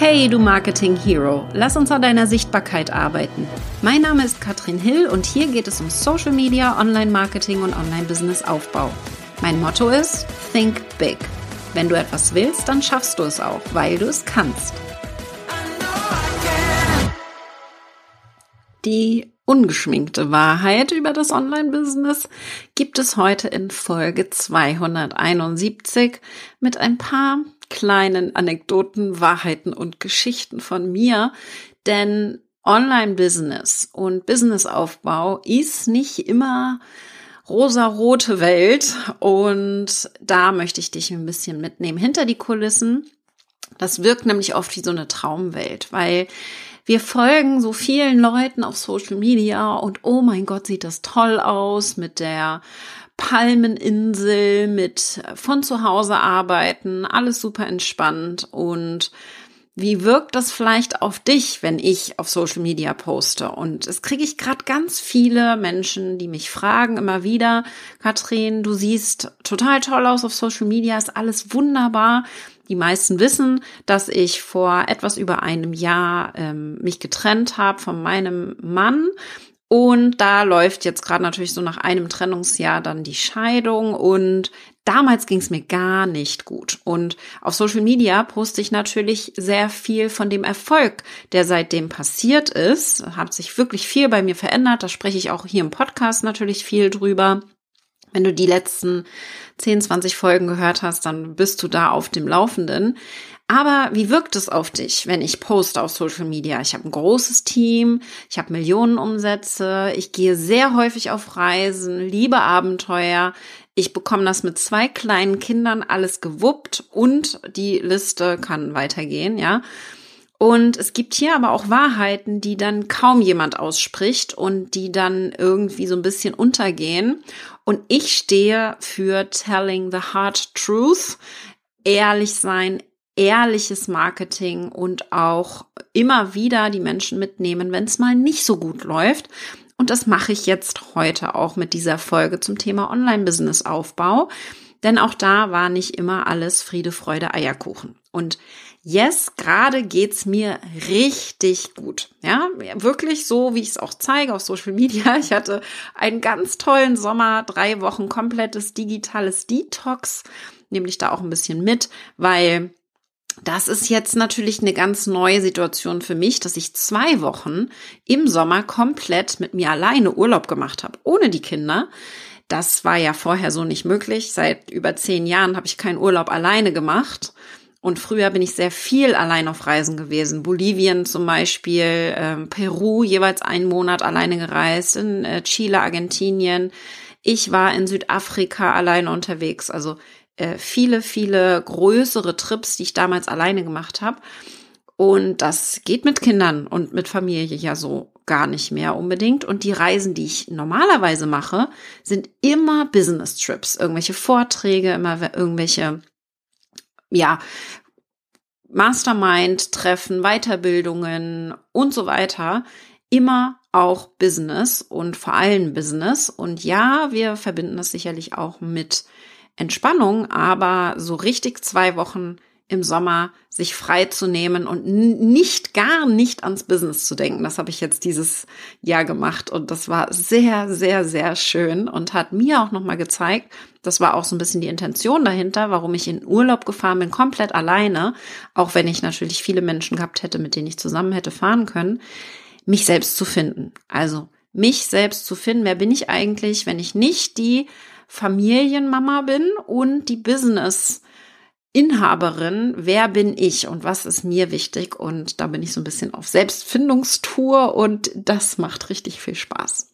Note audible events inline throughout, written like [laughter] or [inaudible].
Hey, du Marketing Hero, lass uns an deiner Sichtbarkeit arbeiten. Mein Name ist Katrin Hill und hier geht es um Social Media, Online-Marketing und Online-Business-Aufbau. Mein Motto ist Think Big. Wenn du etwas willst, dann schaffst du es auch, weil du es kannst. Die ungeschminkte Wahrheit über das Online-Business gibt es heute in Folge 271 mit ein paar kleinen Anekdoten, Wahrheiten und Geschichten von mir, denn Online-Business und Businessaufbau ist nicht immer rosarote Welt und da möchte ich dich ein bisschen mitnehmen hinter die Kulissen. Das wirkt nämlich oft wie so eine Traumwelt, weil wir folgen so vielen Leuten auf Social Media und oh mein Gott, sieht das toll aus mit der Palmeninsel, mit von zu Hause arbeiten, alles super entspannt und wie wirkt das vielleicht auf dich, wenn ich auf Social Media poste? Und es kriege ich gerade ganz viele Menschen, die mich fragen immer wieder, Katrin, du siehst total toll aus auf Social Media, ist alles wunderbar. Die meisten wissen, dass ich vor etwas über einem Jahr ähm, mich getrennt habe von meinem Mann und da läuft jetzt gerade natürlich so nach einem Trennungsjahr dann die Scheidung und damals ging es mir gar nicht gut. Und auf Social Media poste ich natürlich sehr viel von dem Erfolg, der seitdem passiert ist. Hat sich wirklich viel bei mir verändert. Da spreche ich auch hier im Podcast natürlich viel drüber. Wenn du die letzten 10, 20 Folgen gehört hast, dann bist du da auf dem Laufenden. Aber wie wirkt es auf dich, wenn ich poste auf Social Media? Ich habe ein großes Team, ich habe Millionen Umsätze, ich gehe sehr häufig auf Reisen, liebe Abenteuer. Ich bekomme das mit zwei kleinen Kindern alles gewuppt und die Liste kann weitergehen, ja. Und es gibt hier aber auch Wahrheiten, die dann kaum jemand ausspricht und die dann irgendwie so ein bisschen untergehen. Und ich stehe für Telling the Hard Truth, ehrlich sein, ehrliches Marketing und auch immer wieder die Menschen mitnehmen, wenn es mal nicht so gut läuft. Und das mache ich jetzt heute auch mit dieser Folge zum Thema Online-Business-Aufbau. Denn auch da war nicht immer alles Friede, Freude, Eierkuchen. Und yes, gerade geht's mir richtig gut. Ja, wirklich so, wie ich es auch zeige auf Social Media. [laughs] Ich hatte einen ganz tollen Sommer, drei Wochen komplettes digitales Detox, nämlich da auch ein bisschen mit, weil das ist jetzt natürlich eine ganz neue Situation für mich, dass ich zwei Wochen im Sommer komplett mit mir alleine Urlaub gemacht habe, ohne die Kinder. Das war ja vorher so nicht möglich. Seit über zehn Jahren habe ich keinen Urlaub alleine gemacht. Und früher bin ich sehr viel allein auf Reisen gewesen. Bolivien zum Beispiel, äh, Peru jeweils einen Monat alleine gereist, in äh, Chile, Argentinien. Ich war in Südafrika alleine unterwegs. Also viele, viele größere Trips, die ich damals alleine gemacht habe. Und das geht mit Kindern und mit Familie ja so gar nicht mehr unbedingt. Und die Reisen, die ich normalerweise mache, sind immer Business Trips. Irgendwelche Vorträge, immer irgendwelche, ja, Mastermind-Treffen, Weiterbildungen und so weiter. Immer auch Business und vor allem Business. Und ja, wir verbinden das sicherlich auch mit Entspannung, aber so richtig zwei Wochen im Sommer sich frei zu nehmen und nicht gar nicht ans Business zu denken. Das habe ich jetzt dieses Jahr gemacht und das war sehr, sehr, sehr schön und hat mir auch nochmal gezeigt, das war auch so ein bisschen die Intention dahinter, warum ich in Urlaub gefahren bin, komplett alleine, auch wenn ich natürlich viele Menschen gehabt hätte, mit denen ich zusammen hätte fahren können, mich selbst zu finden. Also mich selbst zu finden, wer bin ich eigentlich, wenn ich nicht die Familienmama bin und die Business Inhaberin, wer bin ich und was ist mir wichtig? Und da bin ich so ein bisschen auf Selbstfindungstour und das macht richtig viel Spaß.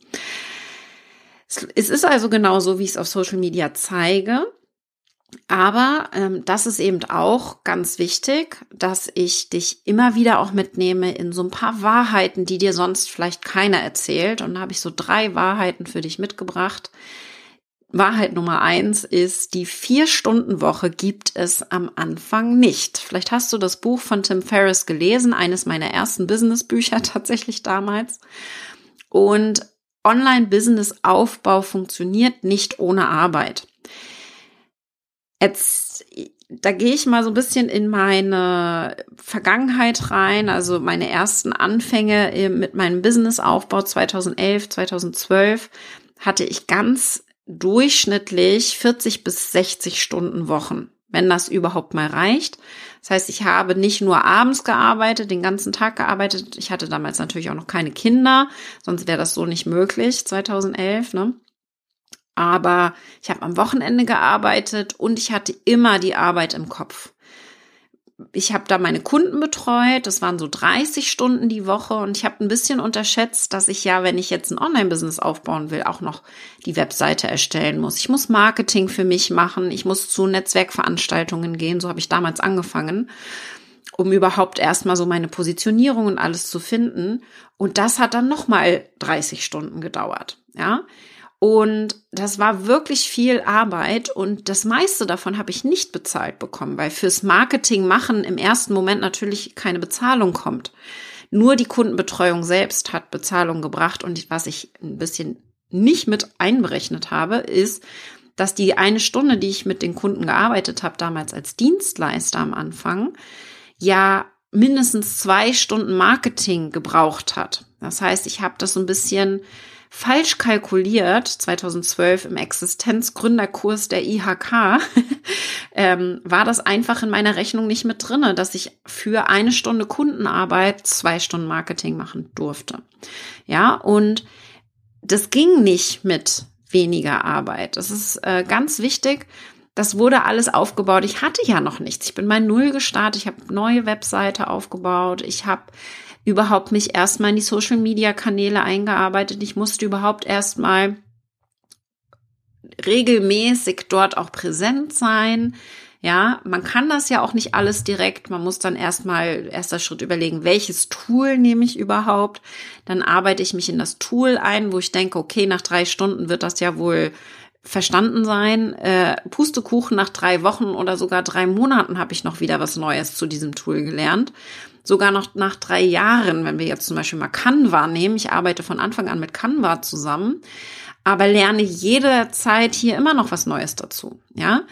Es ist also genauso, wie ich es auf Social Media zeige. Aber ähm, das ist eben auch ganz wichtig, dass ich dich immer wieder auch mitnehme in so ein paar Wahrheiten, die dir sonst vielleicht keiner erzählt. Und da habe ich so drei Wahrheiten für dich mitgebracht, Wahrheit Nummer eins ist, die Vier-Stunden-Woche gibt es am Anfang nicht. Vielleicht hast du das Buch von Tim Ferriss gelesen, eines meiner ersten Business-Bücher [laughs] tatsächlich damals. Und Online-Business-Aufbau funktioniert nicht ohne Arbeit. Jetzt, da gehe ich mal so ein bisschen in meine Vergangenheit rein, also meine ersten Anfänge mit meinem Businessaufbau 2011, 2012 hatte ich ganz durchschnittlich 40 bis 60 Stunden Wochen, wenn das überhaupt mal reicht. Das heißt, ich habe nicht nur abends gearbeitet, den ganzen Tag gearbeitet. Ich hatte damals natürlich auch noch keine Kinder, sonst wäre das so nicht möglich, 2011, ne? Aber ich habe am Wochenende gearbeitet und ich hatte immer die Arbeit im Kopf. Ich habe da meine Kunden betreut, das waren so 30 Stunden die Woche und ich habe ein bisschen unterschätzt, dass ich ja, wenn ich jetzt ein Online-Business aufbauen will, auch noch die Webseite erstellen muss. Ich muss Marketing für mich machen, ich muss zu Netzwerkveranstaltungen gehen, so habe ich damals angefangen, um überhaupt erstmal so meine Positionierung und alles zu finden. Und das hat dann nochmal 30 Stunden gedauert, ja. Und das war wirklich viel Arbeit und das meiste davon habe ich nicht bezahlt bekommen, weil fürs Marketing machen im ersten Moment natürlich keine Bezahlung kommt. Nur die Kundenbetreuung selbst hat Bezahlung gebracht und was ich ein bisschen nicht mit einberechnet habe, ist, dass die eine Stunde, die ich mit den Kunden gearbeitet habe, damals als Dienstleister am Anfang, ja mindestens zwei Stunden Marketing gebraucht hat. Das heißt, ich habe das so ein bisschen falsch kalkuliert, 2012 im Existenzgründerkurs der IHK, [laughs] ähm, war das einfach in meiner Rechnung nicht mit drinne, dass ich für eine Stunde Kundenarbeit zwei Stunden Marketing machen durfte. Ja, und das ging nicht mit weniger Arbeit. Das ist äh, ganz wichtig. Das wurde alles aufgebaut. Ich hatte ja noch nichts. Ich bin bei Null gestartet. Ich habe neue Webseite aufgebaut. Ich habe überhaupt mich erstmal in die Social Media Kanäle eingearbeitet. Ich musste überhaupt erstmal regelmäßig dort auch präsent sein. Ja, man kann das ja auch nicht alles direkt. Man muss dann erstmal, erster Schritt überlegen, welches Tool nehme ich überhaupt. Dann arbeite ich mich in das Tool ein, wo ich denke, okay, nach drei Stunden wird das ja wohl verstanden sein. Äh, Pustekuchen nach drei Wochen oder sogar drei Monaten habe ich noch wieder was Neues zu diesem Tool gelernt sogar noch nach drei Jahren, wenn wir jetzt zum Beispiel mal Canva nehmen, ich arbeite von Anfang an mit Canva zusammen, aber lerne jederzeit hier immer noch was Neues dazu. Ja,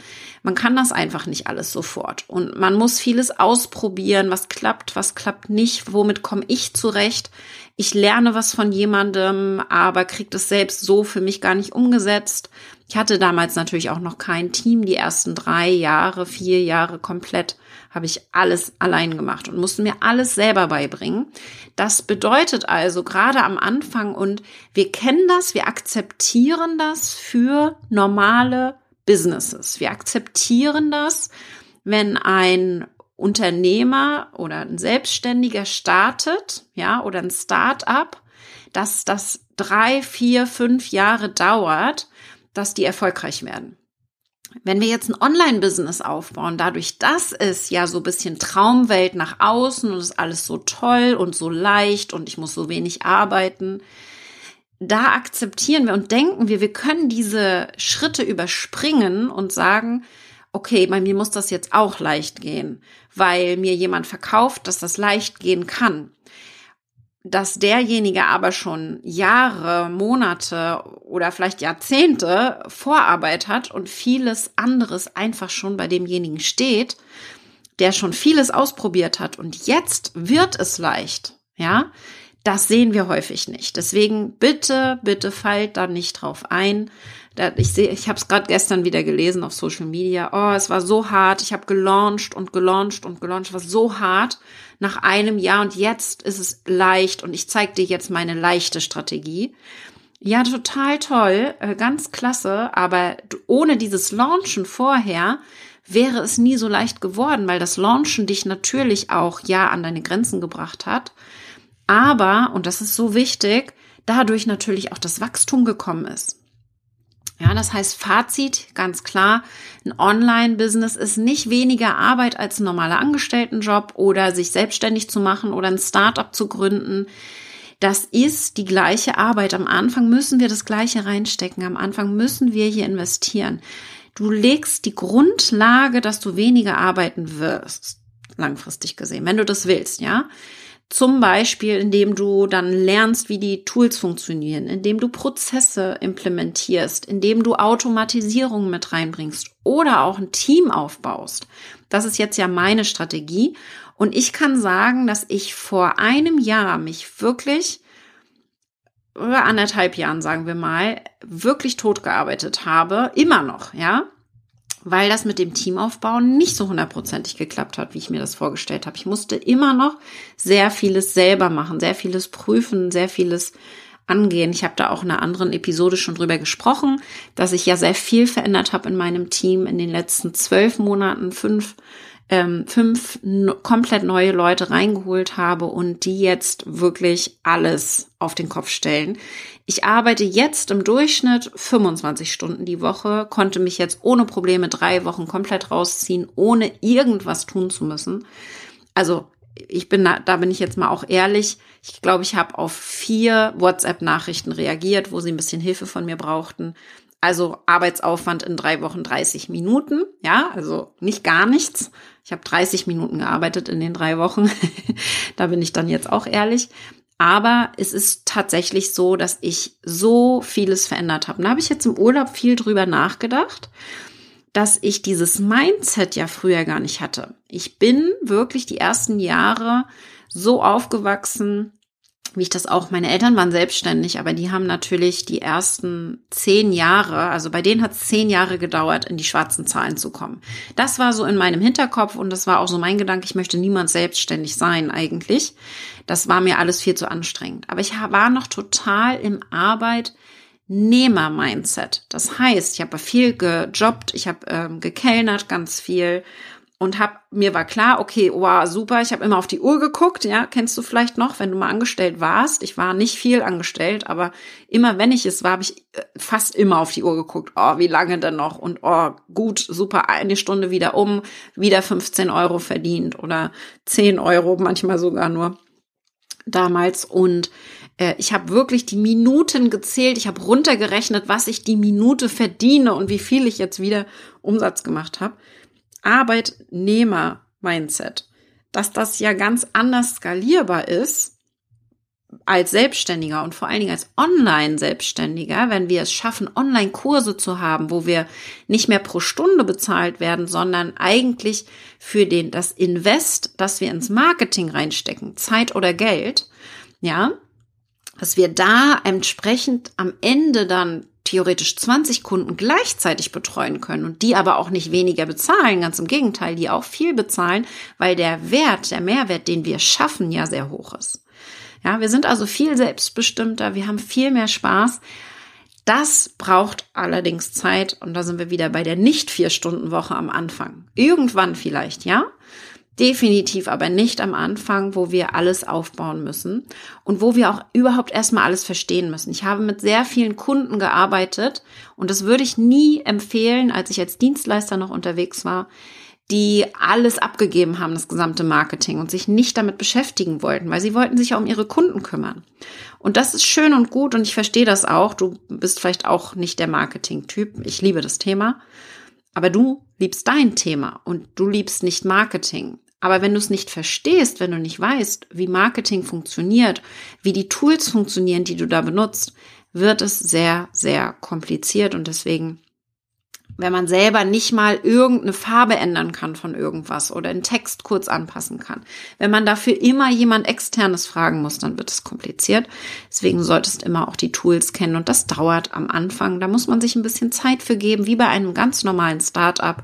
man kann das einfach nicht alles sofort und man muss vieles ausprobieren, was klappt, was klappt nicht, womit komme ich zurecht. Ich lerne was von jemandem, aber kriege das selbst so für mich gar nicht umgesetzt. Ich hatte damals natürlich auch noch kein Team, die ersten drei Jahre, vier Jahre komplett habe ich alles allein gemacht und musste mir alles selber beibringen. Das bedeutet also gerade am Anfang und wir kennen das, wir akzeptieren das für normale Businesses. Wir akzeptieren das, wenn ein Unternehmer oder ein Selbstständiger startet, ja, oder ein Start-up, dass das drei, vier, fünf Jahre dauert, dass die erfolgreich werden. Wenn wir jetzt ein Online-Business aufbauen, dadurch, dass es ja so ein bisschen Traumwelt nach außen und ist alles so toll und so leicht und ich muss so wenig arbeiten, da akzeptieren wir und denken wir, wir können diese Schritte überspringen und sagen, okay, bei mir muss das jetzt auch leicht gehen, weil mir jemand verkauft, dass das leicht gehen kann dass derjenige aber schon Jahre, Monate oder vielleicht Jahrzehnte Vorarbeit hat und vieles anderes einfach schon bei demjenigen steht, der schon vieles ausprobiert hat und jetzt wird es leicht, ja, das sehen wir häufig nicht. Deswegen bitte, bitte fallt da nicht drauf ein. Ich sehe, ich habe es gerade gestern wieder gelesen auf Social Media. Oh, es war so hart. Ich habe gelauncht und gelauncht und gelauncht. Es war so hart nach einem Jahr und jetzt ist es leicht und ich zeige dir jetzt meine leichte Strategie. Ja, total toll, äh, ganz klasse, aber ohne dieses Launchen vorher wäre es nie so leicht geworden, weil das Launchen dich natürlich auch ja an deine Grenzen gebracht hat. Aber, und das ist so wichtig, dadurch natürlich auch das Wachstum gekommen ist. Ja, das heißt Fazit, ganz klar, ein Online-Business ist nicht weniger Arbeit als ein normaler Angestelltenjob oder sich selbstständig zu machen oder ein Startup zu gründen. Das ist die gleiche Arbeit. Am Anfang müssen wir das gleiche reinstecken. Am Anfang müssen wir hier investieren. Du legst die Grundlage, dass du weniger arbeiten wirst, langfristig gesehen, wenn du das willst, ja. Zum Beispiel, indem du dann lernst, wie die Tools funktionieren, indem du Prozesse implementierst, indem du Automatisierung mit reinbringst oder auch ein Team aufbaust. Das ist jetzt ja meine Strategie. Und ich kann sagen, dass ich vor einem Jahr mich wirklich oder anderthalb Jahren, sagen wir mal, wirklich tot gearbeitet habe. Immer noch, ja weil das mit dem Teamaufbau nicht so hundertprozentig geklappt hat, wie ich mir das vorgestellt habe. Ich musste immer noch sehr vieles selber machen, sehr vieles prüfen, sehr vieles angehen. Ich habe da auch in einer anderen Episode schon drüber gesprochen, dass ich ja sehr viel verändert habe in meinem Team in den letzten zwölf Monaten, fünf ähm, fünf komplett neue Leute reingeholt habe und die jetzt wirklich alles auf den Kopf stellen. Ich arbeite jetzt im Durchschnitt 25 Stunden die Woche, konnte mich jetzt ohne Probleme drei Wochen komplett rausziehen, ohne irgendwas tun zu müssen. Also ich bin da, da bin ich jetzt mal auch ehrlich. Ich glaube, ich habe auf vier WhatsApp-Nachrichten reagiert, wo sie ein bisschen Hilfe von mir brauchten. Also Arbeitsaufwand in drei Wochen 30 Minuten. Ja, also nicht gar nichts. Ich habe 30 Minuten gearbeitet in den drei Wochen. [laughs] da bin ich dann jetzt auch ehrlich. Aber es ist tatsächlich so, dass ich so vieles verändert habe. da habe ich jetzt im Urlaub viel drüber nachgedacht, dass ich dieses Mindset ja früher gar nicht hatte. Ich bin wirklich die ersten Jahre so aufgewachsen, wie ich das auch, meine Eltern waren selbstständig, aber die haben natürlich die ersten zehn Jahre, also bei denen hat es zehn Jahre gedauert, in die schwarzen Zahlen zu kommen. Das war so in meinem Hinterkopf und das war auch so mein Gedanke, ich möchte niemand selbstständig sein eigentlich. Das war mir alles viel zu anstrengend. Aber ich war noch total im Arbeitnehmer-Mindset. Das heißt, ich habe viel gejobbt, ich habe ähm, gekellnert ganz viel und hab mir war klar, okay, wow, super, ich habe immer auf die Uhr geguckt, ja, kennst du vielleicht noch, wenn du mal angestellt warst. Ich war nicht viel angestellt, aber immer wenn ich es war, habe ich äh, fast immer auf die Uhr geguckt. Oh, wie lange denn noch? Und oh, gut, super, eine Stunde wieder um, wieder 15 Euro verdient oder 10 Euro, manchmal sogar nur damals. Und äh, ich habe wirklich die Minuten gezählt, ich habe runtergerechnet, was ich die Minute verdiene und wie viel ich jetzt wieder Umsatz gemacht habe. Arbeitnehmer-Mindset, dass das ja ganz anders skalierbar ist als Selbstständiger und vor allen Dingen als Online-Selbstständiger, wenn wir es schaffen, Online-Kurse zu haben, wo wir nicht mehr pro Stunde bezahlt werden, sondern eigentlich für den, das Invest, das wir ins Marketing reinstecken, Zeit oder Geld, ja, dass wir da entsprechend am Ende dann theoretisch 20 Kunden gleichzeitig betreuen können und die aber auch nicht weniger bezahlen, ganz im Gegenteil, die auch viel bezahlen, weil der Wert, der Mehrwert, den wir schaffen, ja sehr hoch ist. Ja, wir sind also viel selbstbestimmter, wir haben viel mehr Spaß. Das braucht allerdings Zeit und da sind wir wieder bei der nicht vier Stunden Woche am Anfang. Irgendwann vielleicht, ja? Definitiv aber nicht am Anfang, wo wir alles aufbauen müssen und wo wir auch überhaupt erstmal alles verstehen müssen. Ich habe mit sehr vielen Kunden gearbeitet und das würde ich nie empfehlen, als ich als Dienstleister noch unterwegs war, die alles abgegeben haben, das gesamte Marketing und sich nicht damit beschäftigen wollten, weil sie wollten sich ja um ihre Kunden kümmern. Und das ist schön und gut und ich verstehe das auch. Du bist vielleicht auch nicht der Marketing-Typ. Ich liebe das Thema. Aber du liebst dein Thema und du liebst nicht Marketing. Aber wenn du es nicht verstehst, wenn du nicht weißt, wie Marketing funktioniert, wie die Tools funktionieren, die du da benutzt, wird es sehr, sehr kompliziert und deswegen wenn man selber nicht mal irgendeine Farbe ändern kann von irgendwas oder einen Text kurz anpassen kann. Wenn man dafür immer jemand externes fragen muss, dann wird es kompliziert. Deswegen solltest du immer auch die Tools kennen und das dauert am Anfang. Da muss man sich ein bisschen Zeit für geben, wie bei einem ganz normalen Startup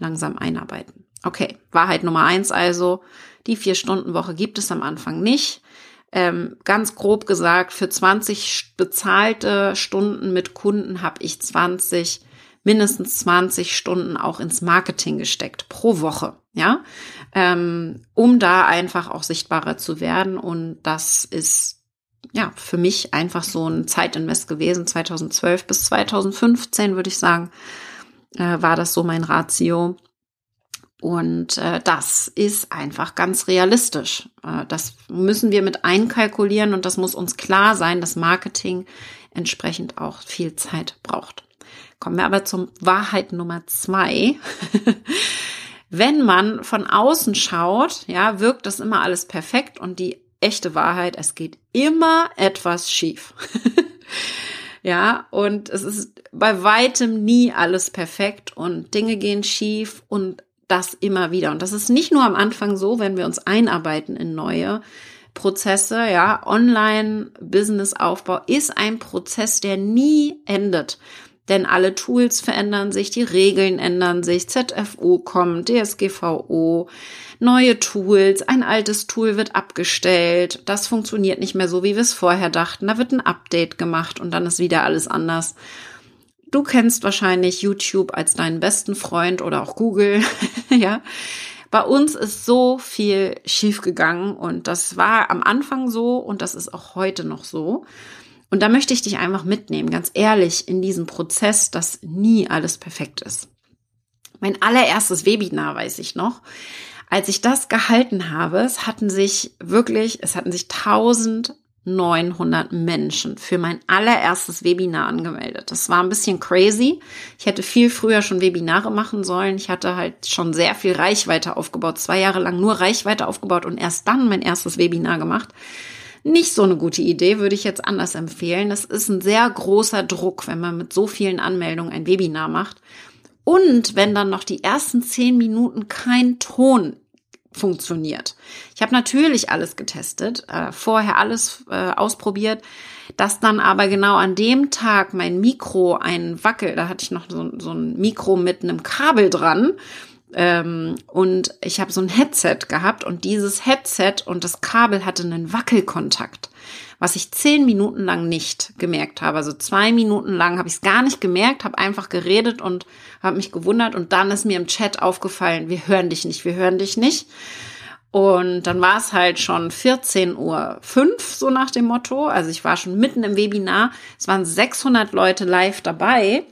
langsam einarbeiten. Okay, Wahrheit Nummer eins also, die Vier-Stunden-Woche gibt es am Anfang nicht. Ähm, ganz grob gesagt, für 20 bezahlte Stunden mit Kunden habe ich 20 mindestens 20 Stunden auch ins Marketing gesteckt pro Woche, ja, ähm, um da einfach auch sichtbarer zu werden. Und das ist ja für mich einfach so ein Zeitinvest gewesen. 2012 bis 2015 würde ich sagen, äh, war das so mein Ratio. Und äh, das ist einfach ganz realistisch. Äh, das müssen wir mit einkalkulieren und das muss uns klar sein, dass Marketing entsprechend auch viel Zeit braucht. Kommen wir aber zum Wahrheit Nummer zwei. [laughs] Wenn man von außen schaut, ja, wirkt das immer alles perfekt und die echte Wahrheit, es geht immer etwas schief. [laughs] ja, und es ist bei weitem nie alles perfekt und Dinge gehen schief und das immer wieder. Und das ist nicht nur am Anfang so, wenn wir uns einarbeiten in neue Prozesse, ja, Online-Business-Aufbau ist ein Prozess, der nie endet. Denn alle Tools verändern sich, die Regeln ändern sich, ZFO kommt, DSGVO, neue Tools, ein altes Tool wird abgestellt, das funktioniert nicht mehr so, wie wir es vorher dachten, da wird ein Update gemacht und dann ist wieder alles anders. Du kennst wahrscheinlich YouTube als deinen besten Freund oder auch Google, [laughs] ja. Bei uns ist so viel schiefgegangen und das war am Anfang so und das ist auch heute noch so. Und da möchte ich dich einfach mitnehmen, ganz ehrlich, in diesem Prozess, dass nie alles perfekt ist. Mein allererstes Webinar weiß ich noch. Als ich das gehalten habe, es hatten sich wirklich, es hatten sich 1900 Menschen für mein allererstes Webinar angemeldet. Das war ein bisschen crazy. Ich hätte viel früher schon Webinare machen sollen. Ich hatte halt schon sehr viel Reichweite aufgebaut, zwei Jahre lang nur Reichweite aufgebaut und erst dann mein erstes Webinar gemacht nicht so eine gute Idee, würde ich jetzt anders empfehlen. Das ist ein sehr großer Druck, wenn man mit so vielen Anmeldungen ein Webinar macht. Und wenn dann noch die ersten zehn Minuten kein Ton funktioniert. Ich habe natürlich alles getestet, äh, vorher alles äh, ausprobiert, dass dann aber genau an dem Tag mein Mikro ein Wackel, da hatte ich noch so, so ein Mikro mit einem Kabel dran ähm, und ich habe so ein Headset gehabt und dieses Headset und das Kabel hatte einen Wackelkontakt, was ich zehn Minuten lang nicht gemerkt habe. Also zwei Minuten lang habe ich es gar nicht gemerkt, habe einfach geredet und habe mich gewundert und dann ist mir im Chat aufgefallen, wir hören dich nicht, wir hören dich nicht. Und dann war es halt schon 14.05 Uhr, so nach dem Motto. Also ich war schon mitten im Webinar. Es waren 600 Leute live dabei.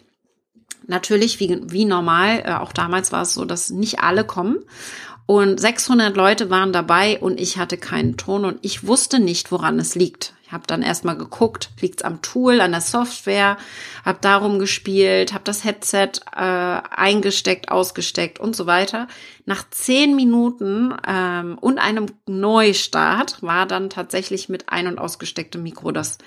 Natürlich, wie, wie normal, äh, auch damals war es so, dass nicht alle kommen. Und 600 Leute waren dabei und ich hatte keinen Ton und ich wusste nicht, woran es liegt. Habe dann erstmal geguckt, liegt es am Tool, an der Software, habe darum gespielt, habe das Headset äh, eingesteckt, ausgesteckt und so weiter. Nach zehn Minuten ähm, und einem Neustart war dann tatsächlich mit ein- und ausgestecktem Mikro das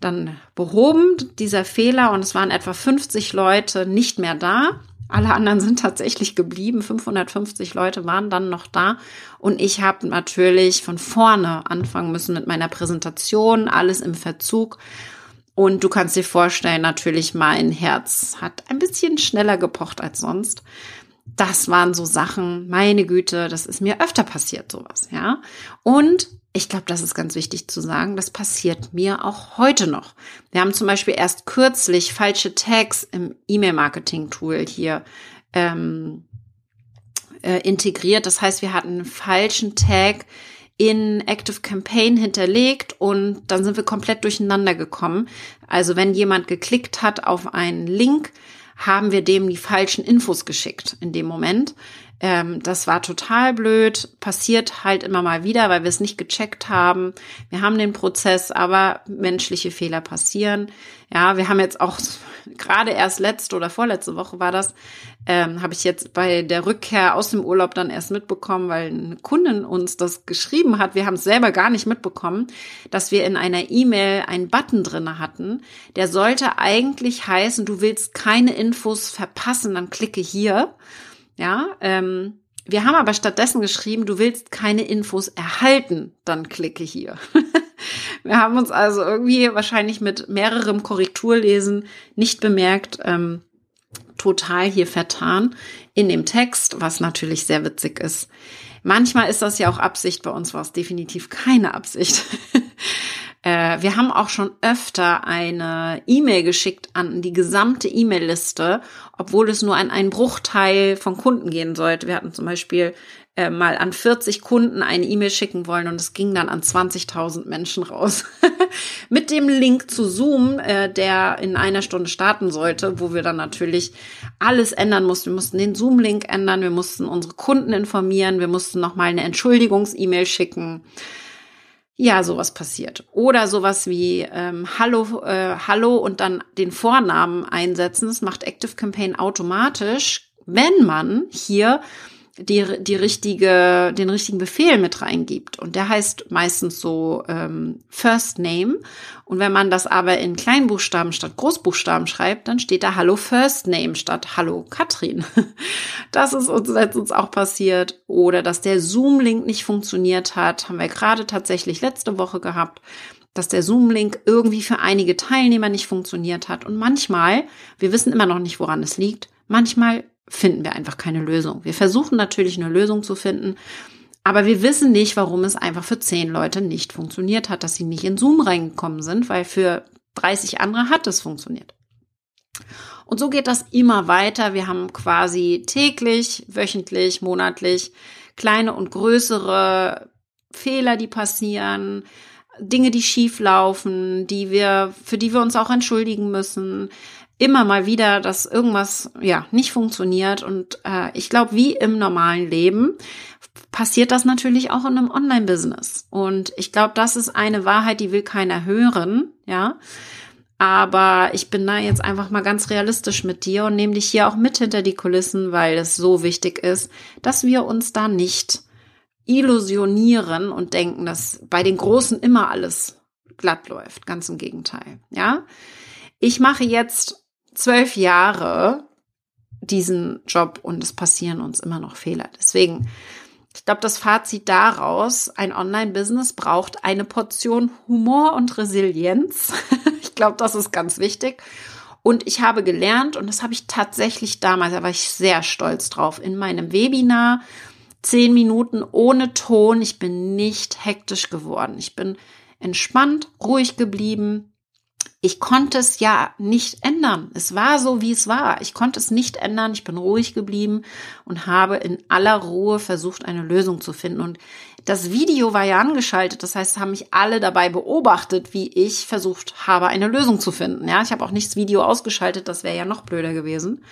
dann behoben, dieser Fehler, und es waren etwa 50 Leute nicht mehr da. Alle anderen sind tatsächlich geblieben. 550 Leute waren dann noch da. Und ich habe natürlich von vorne anfangen müssen mit meiner Präsentation, alles im Verzug. Und du kannst dir vorstellen, natürlich mein Herz hat ein bisschen schneller gepocht als sonst. Das waren so Sachen, meine Güte, das ist mir öfter passiert, sowas, ja. Und ich glaube, das ist ganz wichtig zu sagen, das passiert mir auch heute noch. Wir haben zum Beispiel erst kürzlich falsche Tags im E-Mail-Marketing-Tool hier ähm, äh, integriert. Das heißt, wir hatten einen falschen Tag in Active Campaign hinterlegt und dann sind wir komplett durcheinander gekommen. Also wenn jemand geklickt hat auf einen Link, haben wir dem die falschen Infos geschickt in dem Moment. Ähm, das war total blöd, passiert halt immer mal wieder, weil wir es nicht gecheckt haben. Wir haben den Prozess, aber menschliche Fehler passieren. Ja, wir haben jetzt auch [laughs] gerade erst letzte oder vorletzte Woche war das, ähm, habe ich jetzt bei der Rückkehr aus dem Urlaub dann erst mitbekommen, weil eine Kundin uns das geschrieben hat. Wir haben es selber gar nicht mitbekommen, dass wir in einer E-Mail einen Button drinne hatten. Der sollte eigentlich heißen, du willst keine Infos verpassen, dann klicke hier. Ja, ähm, wir haben aber stattdessen geschrieben, du willst keine Infos erhalten, dann klicke hier. [laughs] wir haben uns also irgendwie wahrscheinlich mit mehrerem Korrekturlesen nicht bemerkt, ähm, total hier vertan in dem Text, was natürlich sehr witzig ist. Manchmal ist das ja auch Absicht, bei uns war es definitiv keine Absicht. [laughs] Äh, wir haben auch schon öfter eine E-Mail geschickt an die gesamte E-Mail-Liste, obwohl es nur an einen Bruchteil von Kunden gehen sollte. Wir hatten zum Beispiel äh, mal an 40 Kunden eine E-Mail schicken wollen und es ging dann an 20.000 Menschen raus. [laughs] Mit dem Link zu Zoom, äh, der in einer Stunde starten sollte, wo wir dann natürlich alles ändern mussten. Wir mussten den Zoom-Link ändern, wir mussten unsere Kunden informieren, wir mussten nochmal eine Entschuldigungs-E-Mail schicken ja, sowas passiert. Oder sowas wie ähm, Hallo, äh, Hallo und dann den Vornamen einsetzen. Das macht Active Campaign automatisch, wenn man hier die, die richtige, den richtigen Befehl mit reingibt. Und der heißt meistens so ähm, First Name. Und wenn man das aber in Kleinbuchstaben statt Großbuchstaben schreibt, dann steht da Hallo First Name statt Hallo Katrin. [laughs] Das ist uns letztens auch passiert. Oder dass der Zoom-Link nicht funktioniert hat, haben wir gerade tatsächlich letzte Woche gehabt dass der Zoom-Link irgendwie für einige Teilnehmer nicht funktioniert hat. Und manchmal, wir wissen immer noch nicht, woran es liegt, manchmal finden wir einfach keine Lösung. Wir versuchen natürlich eine Lösung zu finden, aber wir wissen nicht, warum es einfach für zehn Leute nicht funktioniert hat, dass sie nicht in Zoom reingekommen sind, weil für 30 andere hat es funktioniert. Und so geht das immer weiter. Wir haben quasi täglich, wöchentlich, monatlich kleine und größere Fehler, die passieren, Dinge, die schief laufen, die wir, für die wir uns auch entschuldigen müssen, immer mal wieder, dass irgendwas ja nicht funktioniert. Und äh, ich glaube, wie im normalen Leben passiert das natürlich auch in einem Online-Business. Und ich glaube, das ist eine Wahrheit, die will keiner hören, ja. Aber ich bin da jetzt einfach mal ganz realistisch mit dir und nehme dich hier auch mit hinter die Kulissen, weil es so wichtig ist, dass wir uns da nicht illusionieren und denken, dass bei den Großen immer alles glatt läuft. Ganz im Gegenteil, ja. Ich mache jetzt zwölf Jahre diesen Job und es passieren uns immer noch Fehler. Deswegen, ich glaube, das Fazit daraus, ein Online-Business braucht eine Portion Humor und Resilienz. [laughs] ich glaube, das ist ganz wichtig. Und ich habe gelernt, und das habe ich tatsächlich damals, da war ich sehr stolz drauf, in meinem Webinar, zehn Minuten ohne Ton. Ich bin nicht hektisch geworden. Ich bin entspannt, ruhig geblieben, ich konnte es ja nicht ändern. Es war so, wie es war. Ich konnte es nicht ändern. Ich bin ruhig geblieben und habe in aller Ruhe versucht, eine Lösung zu finden. Und das Video war ja angeschaltet. Das heißt, haben mich alle dabei beobachtet, wie ich versucht habe, eine Lösung zu finden. Ja, ich habe auch nicht das Video ausgeschaltet. Das wäre ja noch blöder gewesen.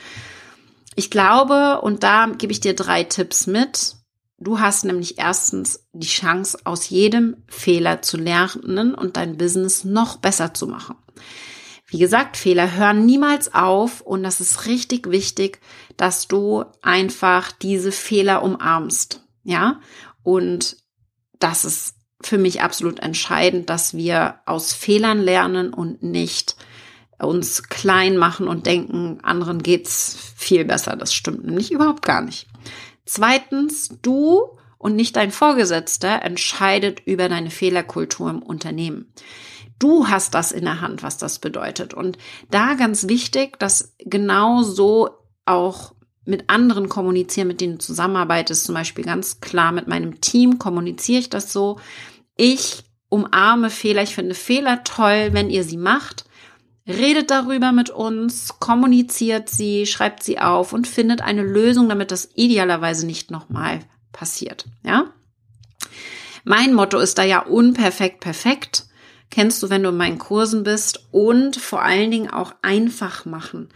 Ich glaube, und da gebe ich dir drei Tipps mit. Du hast nämlich erstens die Chance, aus jedem Fehler zu lernen und dein Business noch besser zu machen. Wie gesagt, Fehler hören niemals auf und das ist richtig wichtig, dass du einfach diese Fehler umarmst. Ja, und das ist für mich absolut entscheidend, dass wir aus Fehlern lernen und nicht uns klein machen und denken, anderen geht's viel besser. Das stimmt nämlich überhaupt gar nicht. Zweitens, du und nicht dein Vorgesetzter entscheidet über deine Fehlerkultur im Unternehmen. Du hast das in der Hand, was das bedeutet. Und da ganz wichtig, dass genau so auch mit anderen kommunizieren, mit denen du zusammenarbeitest, zum Beispiel ganz klar mit meinem Team kommuniziere ich das so. Ich umarme Fehler, ich finde Fehler toll, wenn ihr sie macht. Redet darüber mit uns, kommuniziert sie, schreibt sie auf und findet eine Lösung, damit das idealerweise nicht nochmal passiert. Ja? Mein Motto ist da ja unperfekt perfekt. Kennst du, wenn du in meinen Kursen bist und vor allen Dingen auch einfach machen.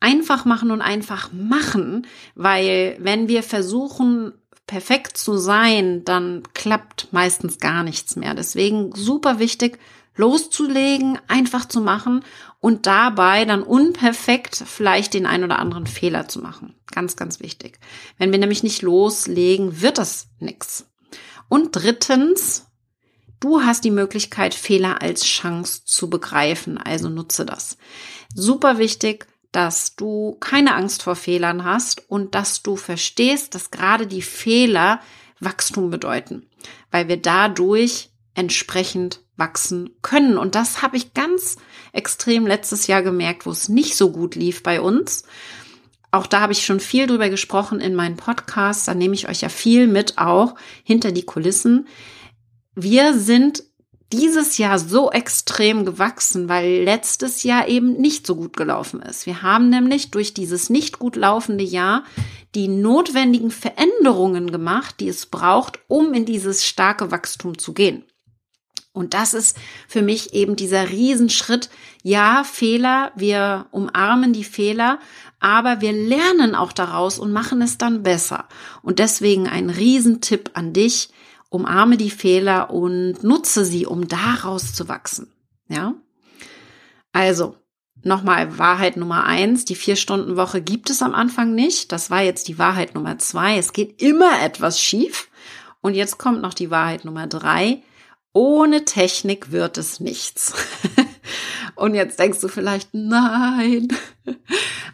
Einfach machen und einfach machen, weil wenn wir versuchen, perfekt zu sein, dann klappt meistens gar nichts mehr. Deswegen super wichtig, loszulegen, einfach zu machen und dabei dann unperfekt vielleicht den ein oder anderen Fehler zu machen. Ganz, ganz wichtig. Wenn wir nämlich nicht loslegen, wird das nix. Und drittens, du hast die Möglichkeit, Fehler als Chance zu begreifen, also nutze das. Super wichtig, dass du keine Angst vor Fehlern hast und dass du verstehst, dass gerade die Fehler Wachstum bedeuten, weil wir dadurch entsprechend wachsen können. Und das habe ich ganz extrem letztes Jahr gemerkt, wo es nicht so gut lief bei uns. Auch da habe ich schon viel drüber gesprochen in meinen Podcasts. Da nehme ich euch ja viel mit auch hinter die Kulissen. Wir sind dieses Jahr so extrem gewachsen, weil letztes Jahr eben nicht so gut gelaufen ist. Wir haben nämlich durch dieses nicht gut laufende Jahr die notwendigen Veränderungen gemacht, die es braucht, um in dieses starke Wachstum zu gehen. Und das ist für mich eben dieser Riesenschritt. Ja, Fehler, wir umarmen die Fehler, aber wir lernen auch daraus und machen es dann besser. Und deswegen ein Riesentipp an dich. Umarme die Fehler und nutze sie, um daraus zu wachsen. Ja? Also, nochmal Wahrheit Nummer eins, die Vier-Stunden-Woche gibt es am Anfang nicht. Das war jetzt die Wahrheit Nummer zwei. Es geht immer etwas schief. Und jetzt kommt noch die Wahrheit Nummer drei. Ohne Technik wird es nichts. [laughs] Und jetzt denkst du vielleicht, nein. [laughs]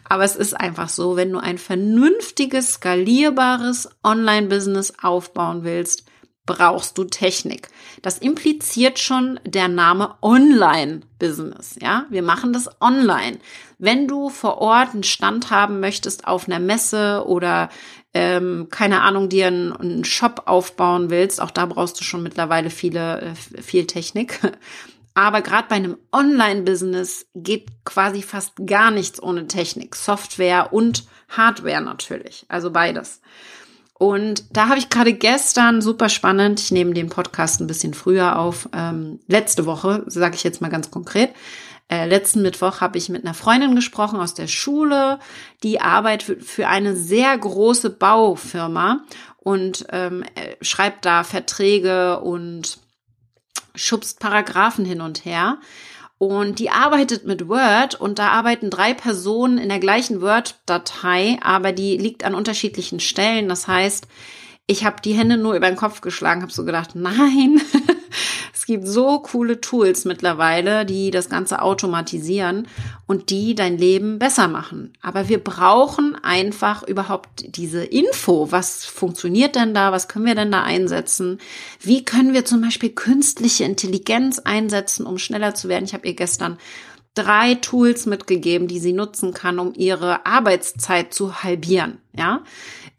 Aber es ist einfach so, wenn du ein vernünftiges, skalierbares Online-Business aufbauen willst, brauchst du Technik. Das impliziert schon der Name Online-Business. Ja, wir machen das online. Wenn du vor Ort einen Stand haben möchtest auf einer Messe oder ähm, keine Ahnung, dir einen, einen Shop aufbauen willst, auch da brauchst du schon mittlerweile viele, äh, viel Technik. Aber gerade bei einem Online-Business geht quasi fast gar nichts ohne Technik, Software und Hardware natürlich, also beides. Und da habe ich gerade gestern super spannend, ich nehme den Podcast ein bisschen früher auf, ähm, letzte Woche, sage ich jetzt mal ganz konkret, äh, letzten Mittwoch habe ich mit einer Freundin gesprochen aus der Schule, die arbeitet für eine sehr große Baufirma und ähm, äh, schreibt da Verträge und schubst Paragraphen hin und her. Und die arbeitet mit Word und da arbeiten drei Personen in der gleichen Word-Datei, aber die liegt an unterschiedlichen Stellen. Das heißt, ich habe die Hände nur über den Kopf geschlagen, habe so gedacht, nein, [laughs] es gibt so coole Tools mittlerweile, die das Ganze automatisieren und die dein Leben besser machen. Aber wir brauchen einfach überhaupt diese Info. Was funktioniert denn da? Was können wir denn da einsetzen? Wie können wir zum Beispiel künstliche Intelligenz einsetzen, um schneller zu werden? Ich habe ihr gestern drei Tools mitgegeben, die sie nutzen kann, um ihre Arbeitszeit zu halbieren. Ja,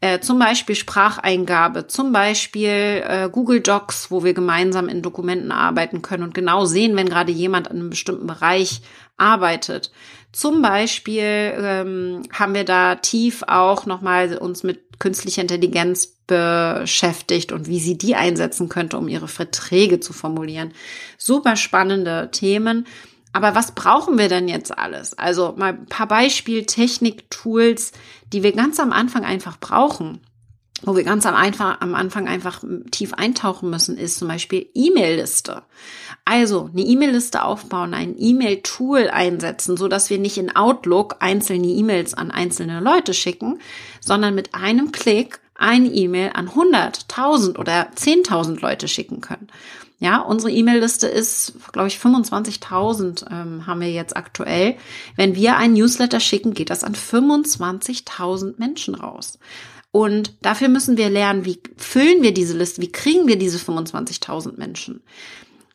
äh, zum Beispiel Spracheingabe, zum Beispiel äh, Google Docs, wo wir gemeinsam in Dokumenten arbeiten können und genau sehen, wenn gerade jemand in einem bestimmten Bereich arbeitet. Zum Beispiel ähm, haben wir da tief auch nochmal uns mit künstlicher Intelligenz beschäftigt und wie sie die einsetzen könnte, um ihre Verträge zu formulieren. Super spannende Themen. Aber was brauchen wir denn jetzt alles? Also mal ein paar Beispiel Technik, Tools, die wir ganz am Anfang einfach brauchen wo wir ganz am, einfach, am Anfang einfach tief eintauchen müssen, ist zum Beispiel E-Mail-Liste. Also eine E-Mail-Liste aufbauen, ein E-Mail-Tool einsetzen, so dass wir nicht in Outlook einzelne E-Mails an einzelne Leute schicken, sondern mit einem Klick eine E-Mail an 100, 1000 oder 10.000 Leute schicken können. Ja, unsere E-Mail-Liste ist, glaube ich, 25.000 ähm, haben wir jetzt aktuell. Wenn wir einen Newsletter schicken, geht das an 25.000 Menschen raus. Und dafür müssen wir lernen, wie füllen wir diese Liste, wie kriegen wir diese 25.000 Menschen.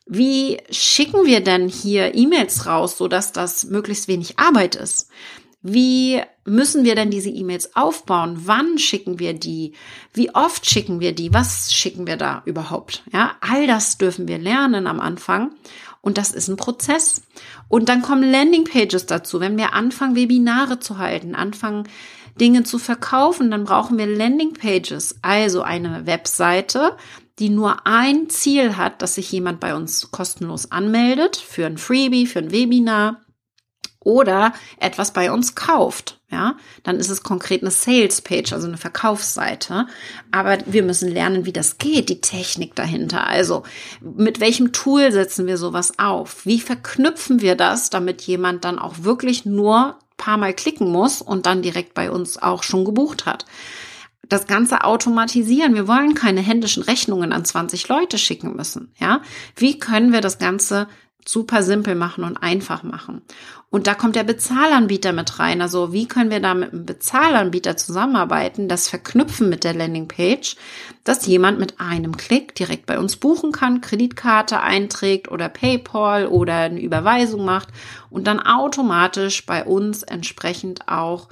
Wie schicken wir denn hier E-Mails raus, sodass das möglichst wenig Arbeit ist? Wie müssen wir denn diese E-Mails aufbauen? Wann schicken wir die? Wie oft schicken wir die? Was schicken wir da überhaupt? Ja, all das dürfen wir lernen am Anfang. Und das ist ein Prozess. Und dann kommen Landingpages dazu. Wenn wir anfangen, Webinare zu halten, anfangen, Dinge zu verkaufen, dann brauchen wir Landingpages, also eine Webseite, die nur ein Ziel hat, dass sich jemand bei uns kostenlos anmeldet für ein Freebie, für ein Webinar oder etwas bei uns kauft, ja, dann ist es konkret eine Sales Page, also eine Verkaufsseite. Aber wir müssen lernen, wie das geht, die Technik dahinter. Also mit welchem Tool setzen wir sowas auf? Wie verknüpfen wir das, damit jemand dann auch wirklich nur paar Mal klicken muss und dann direkt bei uns auch schon gebucht hat? das Ganze automatisieren. Wir wollen keine händischen Rechnungen an 20 Leute schicken müssen. Ja, wie können wir das Ganze super simpel machen und einfach machen. Und da kommt der Bezahlanbieter mit rein. Also wie können wir da mit einem Bezahlanbieter zusammenarbeiten, das verknüpfen mit der Landingpage, dass jemand mit einem Klick direkt bei uns buchen kann, Kreditkarte einträgt oder PayPal oder eine Überweisung macht und dann automatisch bei uns entsprechend auch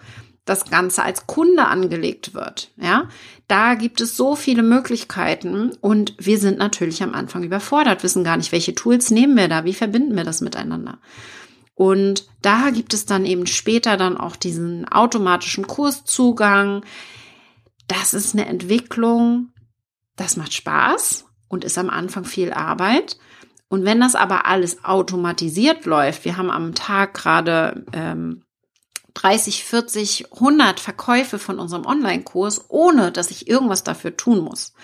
das Ganze als Kunde angelegt wird. Ja, da gibt es so viele Möglichkeiten und wir sind natürlich am Anfang überfordert, wissen gar nicht, welche Tools nehmen wir da, wie verbinden wir das miteinander. Und da gibt es dann eben später dann auch diesen automatischen Kurszugang. Das ist eine Entwicklung, das macht Spaß und ist am Anfang viel Arbeit. Und wenn das aber alles automatisiert läuft, wir haben am Tag gerade ähm, 30, 40, 100 Verkäufe von unserem Online-Kurs, ohne dass ich irgendwas dafür tun muss.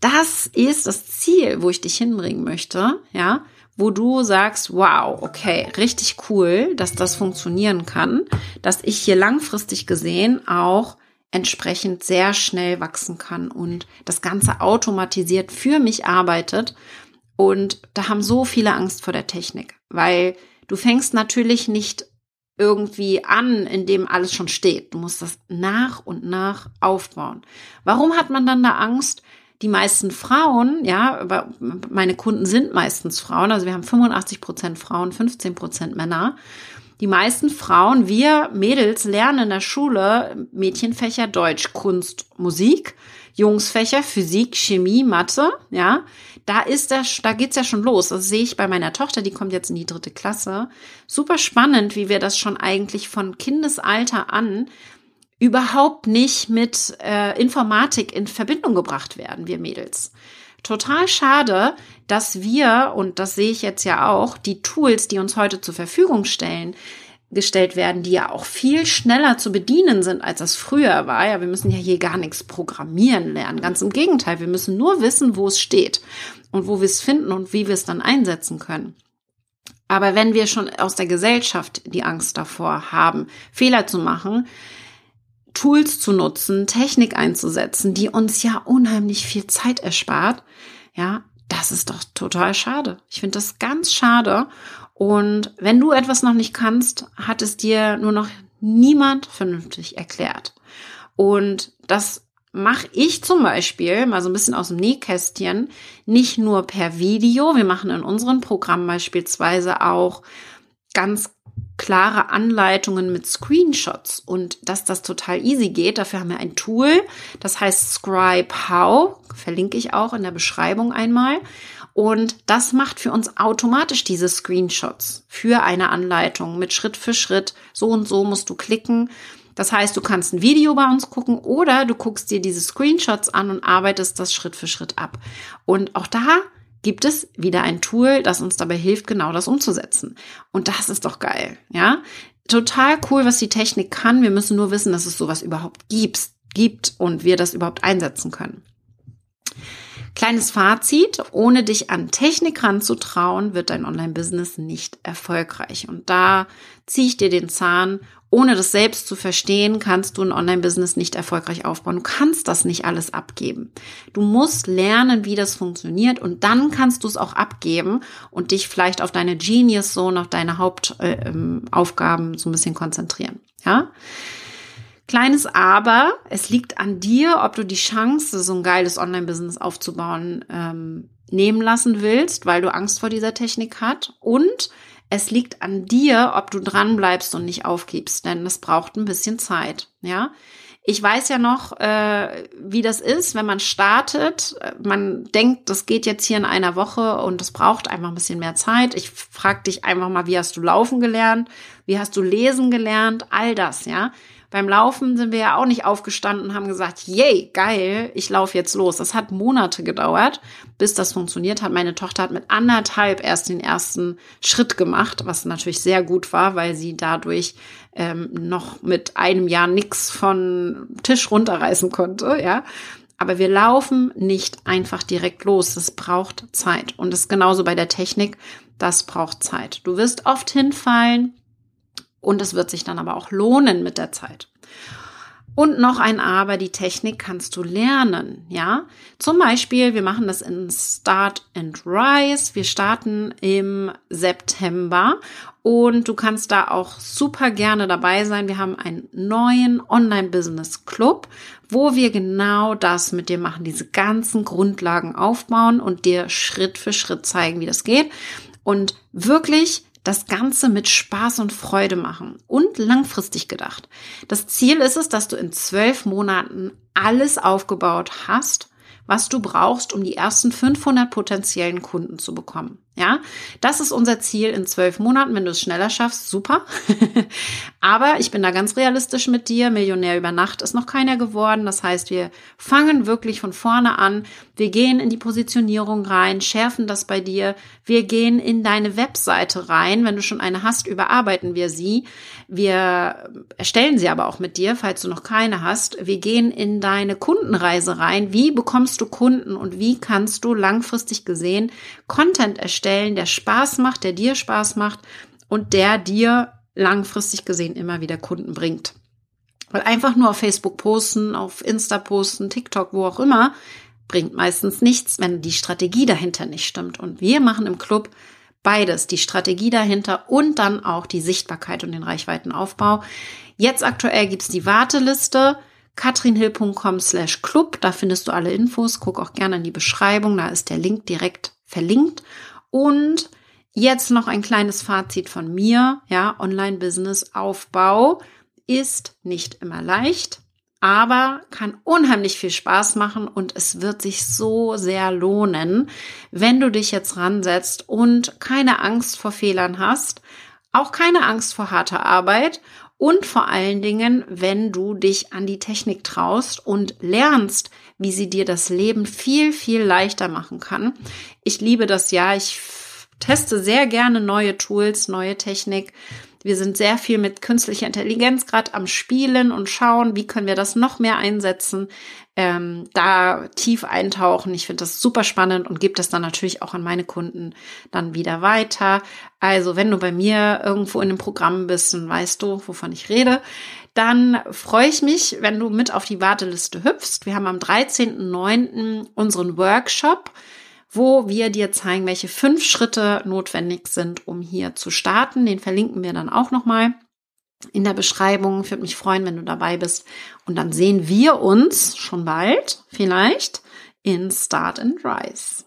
Das ist das Ziel, wo ich dich hinbringen möchte, ja, wo du sagst, wow, okay, richtig cool, dass das funktionieren kann, dass ich hier langfristig gesehen auch entsprechend sehr schnell wachsen kann und das Ganze automatisiert für mich arbeitet. Und da haben so viele Angst vor der Technik, weil du fängst natürlich nicht irgendwie an, in dem alles schon steht. Du musst das nach und nach aufbauen. Warum hat man dann da Angst? die meisten Frauen, ja, meine Kunden sind meistens Frauen, also wir haben 85 Prozent Frauen, 15 Prozent Männer. Die meisten Frauen, wir Mädels lernen in der Schule Mädchenfächer Deutsch, Kunst, Musik, Jungsfächer Physik, Chemie, Mathe, ja. Da ist das, da geht's ja schon los. Das sehe ich bei meiner Tochter, die kommt jetzt in die dritte Klasse. Super spannend, wie wir das schon eigentlich von Kindesalter an überhaupt nicht mit äh, Informatik in Verbindung gebracht werden, wir Mädels. Total schade, dass wir, und das sehe ich jetzt ja auch, die Tools, die uns heute zur Verfügung stellen, gestellt werden, die ja auch viel schneller zu bedienen sind, als das früher war. Ja, wir müssen ja hier gar nichts programmieren lernen. Ganz im Gegenteil, wir müssen nur wissen, wo es steht und wo wir es finden und wie wir es dann einsetzen können. Aber wenn wir schon aus der Gesellschaft die Angst davor haben, Fehler zu machen, Tools zu nutzen, Technik einzusetzen, die uns ja unheimlich viel Zeit erspart, ja, das ist doch total schade. Ich finde das ganz schade. Und wenn du etwas noch nicht kannst, hat es dir nur noch niemand vernünftig erklärt. Und das mache ich zum Beispiel mal so ein bisschen aus dem Nähkästchen, nicht nur per Video. Wir machen in unserem Programm beispielsweise auch ganz klare Anleitungen mit Screenshots und dass das total easy geht. Dafür haben wir ein Tool, das heißt Scribe How, verlinke ich auch in der Beschreibung einmal. Und das macht für uns automatisch diese Screenshots für eine Anleitung mit Schritt für Schritt. So und so musst du klicken. Das heißt, du kannst ein Video bei uns gucken oder du guckst dir diese Screenshots an und arbeitest das Schritt für Schritt ab. Und auch da gibt es wieder ein Tool, das uns dabei hilft, genau das umzusetzen. Und das ist doch geil, ja? Total cool, was die Technik kann. Wir müssen nur wissen, dass es sowas überhaupt gibt, gibt und wir das überhaupt einsetzen können. Kleines Fazit, ohne dich an Technik ranzutrauen, wird dein Online-Business nicht erfolgreich. Und da ziehe ich dir den Zahn. Ohne das selbst zu verstehen, kannst du ein Online-Business nicht erfolgreich aufbauen. Du kannst das nicht alles abgeben. Du musst lernen, wie das funktioniert und dann kannst du es auch abgeben und dich vielleicht auf deine Genius Zone, auf deine Hauptaufgaben äh, so ein bisschen konzentrieren. Ja? Kleines Aber, es liegt an dir, ob du die Chance, so ein geiles Online-Business aufzubauen, ähm, nehmen lassen willst, weil du Angst vor dieser Technik hat. Und es liegt an dir, ob du dran bleibst und nicht aufgibst, denn es braucht ein bisschen Zeit. Ja, ich weiß ja noch, äh, wie das ist, wenn man startet. Man denkt, das geht jetzt hier in einer Woche und es braucht einfach ein bisschen mehr Zeit. Ich frage dich einfach mal, wie hast du laufen gelernt? Wie hast du lesen gelernt? All das, ja. Beim Laufen sind wir ja auch nicht aufgestanden und haben gesagt, yay, geil, ich laufe jetzt los. Das hat Monate gedauert, bis das funktioniert hat. Meine Tochter hat mit anderthalb erst den ersten Schritt gemacht, was natürlich sehr gut war, weil sie dadurch ähm, noch mit einem Jahr nix von Tisch runterreißen konnte, ja. Aber wir laufen nicht einfach direkt los. Das braucht Zeit. Und das ist genauso bei der Technik. Das braucht Zeit. Du wirst oft hinfallen und es wird sich dann aber auch lohnen mit der Zeit. Und noch ein Aber, die Technik kannst du lernen, ja. Zum Beispiel, wir machen das in Start and Rise. Wir starten im September und du kannst da auch super gerne dabei sein. Wir haben einen neuen Online-Business Club, wo wir genau das mit dir machen, diese ganzen Grundlagen aufbauen und dir Schritt für Schritt zeigen, wie das geht. Und wirklich das Ganze mit Spaß und Freude machen und langfristig gedacht. Das Ziel ist es, dass du in zwölf Monaten alles aufgebaut hast, was du brauchst, um die ersten 500 potenziellen Kunden zu bekommen. Ja, das ist unser Ziel in zwölf Monaten. Wenn du es schneller schaffst, super. [laughs] Aber ich bin da ganz realistisch mit dir. Millionär über Nacht ist noch keiner geworden. Das heißt, wir fangen wirklich von vorne an. Wir gehen in die Positionierung rein, schärfen das bei dir. Wir gehen in deine Webseite rein. Wenn du schon eine hast, überarbeiten wir sie. Wir erstellen sie aber auch mit dir, falls du noch keine hast. Wir gehen in deine Kundenreise rein. Wie bekommst du Kunden und wie kannst du langfristig gesehen Content erstellen? der Spaß macht, der dir Spaß macht und der dir langfristig gesehen immer wieder Kunden bringt. Weil einfach nur auf Facebook posten, auf Insta posten, TikTok, wo auch immer, bringt meistens nichts, wenn die Strategie dahinter nicht stimmt. Und wir machen im Club beides, die Strategie dahinter und dann auch die Sichtbarkeit und den Reichweitenaufbau. Jetzt aktuell gibt's die Warteliste katrinhill.com slash club. Da findest du alle Infos. Guck auch gerne in die Beschreibung. Da ist der Link direkt verlinkt. Und jetzt noch ein kleines Fazit von mir. Ja, Online-Business-Aufbau ist nicht immer leicht, aber kann unheimlich viel Spaß machen und es wird sich so sehr lohnen, wenn du dich jetzt ransetzt und keine Angst vor Fehlern hast, auch keine Angst vor harter Arbeit und vor allen Dingen, wenn du dich an die Technik traust und lernst, wie sie dir das Leben viel, viel leichter machen kann. Ich liebe das ja. Ich teste sehr gerne neue Tools, neue Technik. Wir sind sehr viel mit künstlicher Intelligenz gerade am Spielen und schauen, wie können wir das noch mehr einsetzen, ähm, da tief eintauchen. Ich finde das super spannend und gebe das dann natürlich auch an meine Kunden dann wieder weiter. Also wenn du bei mir irgendwo in einem Programm bist und weißt du, wovon ich rede, dann freue ich mich, wenn du mit auf die Warteliste hüpfst. Wir haben am 13.09. unseren Workshop wo wir dir zeigen, welche fünf Schritte notwendig sind, um hier zu starten. Den verlinken wir dann auch nochmal in der Beschreibung. Ich würde mich freuen, wenn du dabei bist. Und dann sehen wir uns schon bald, vielleicht, in Start and Rise.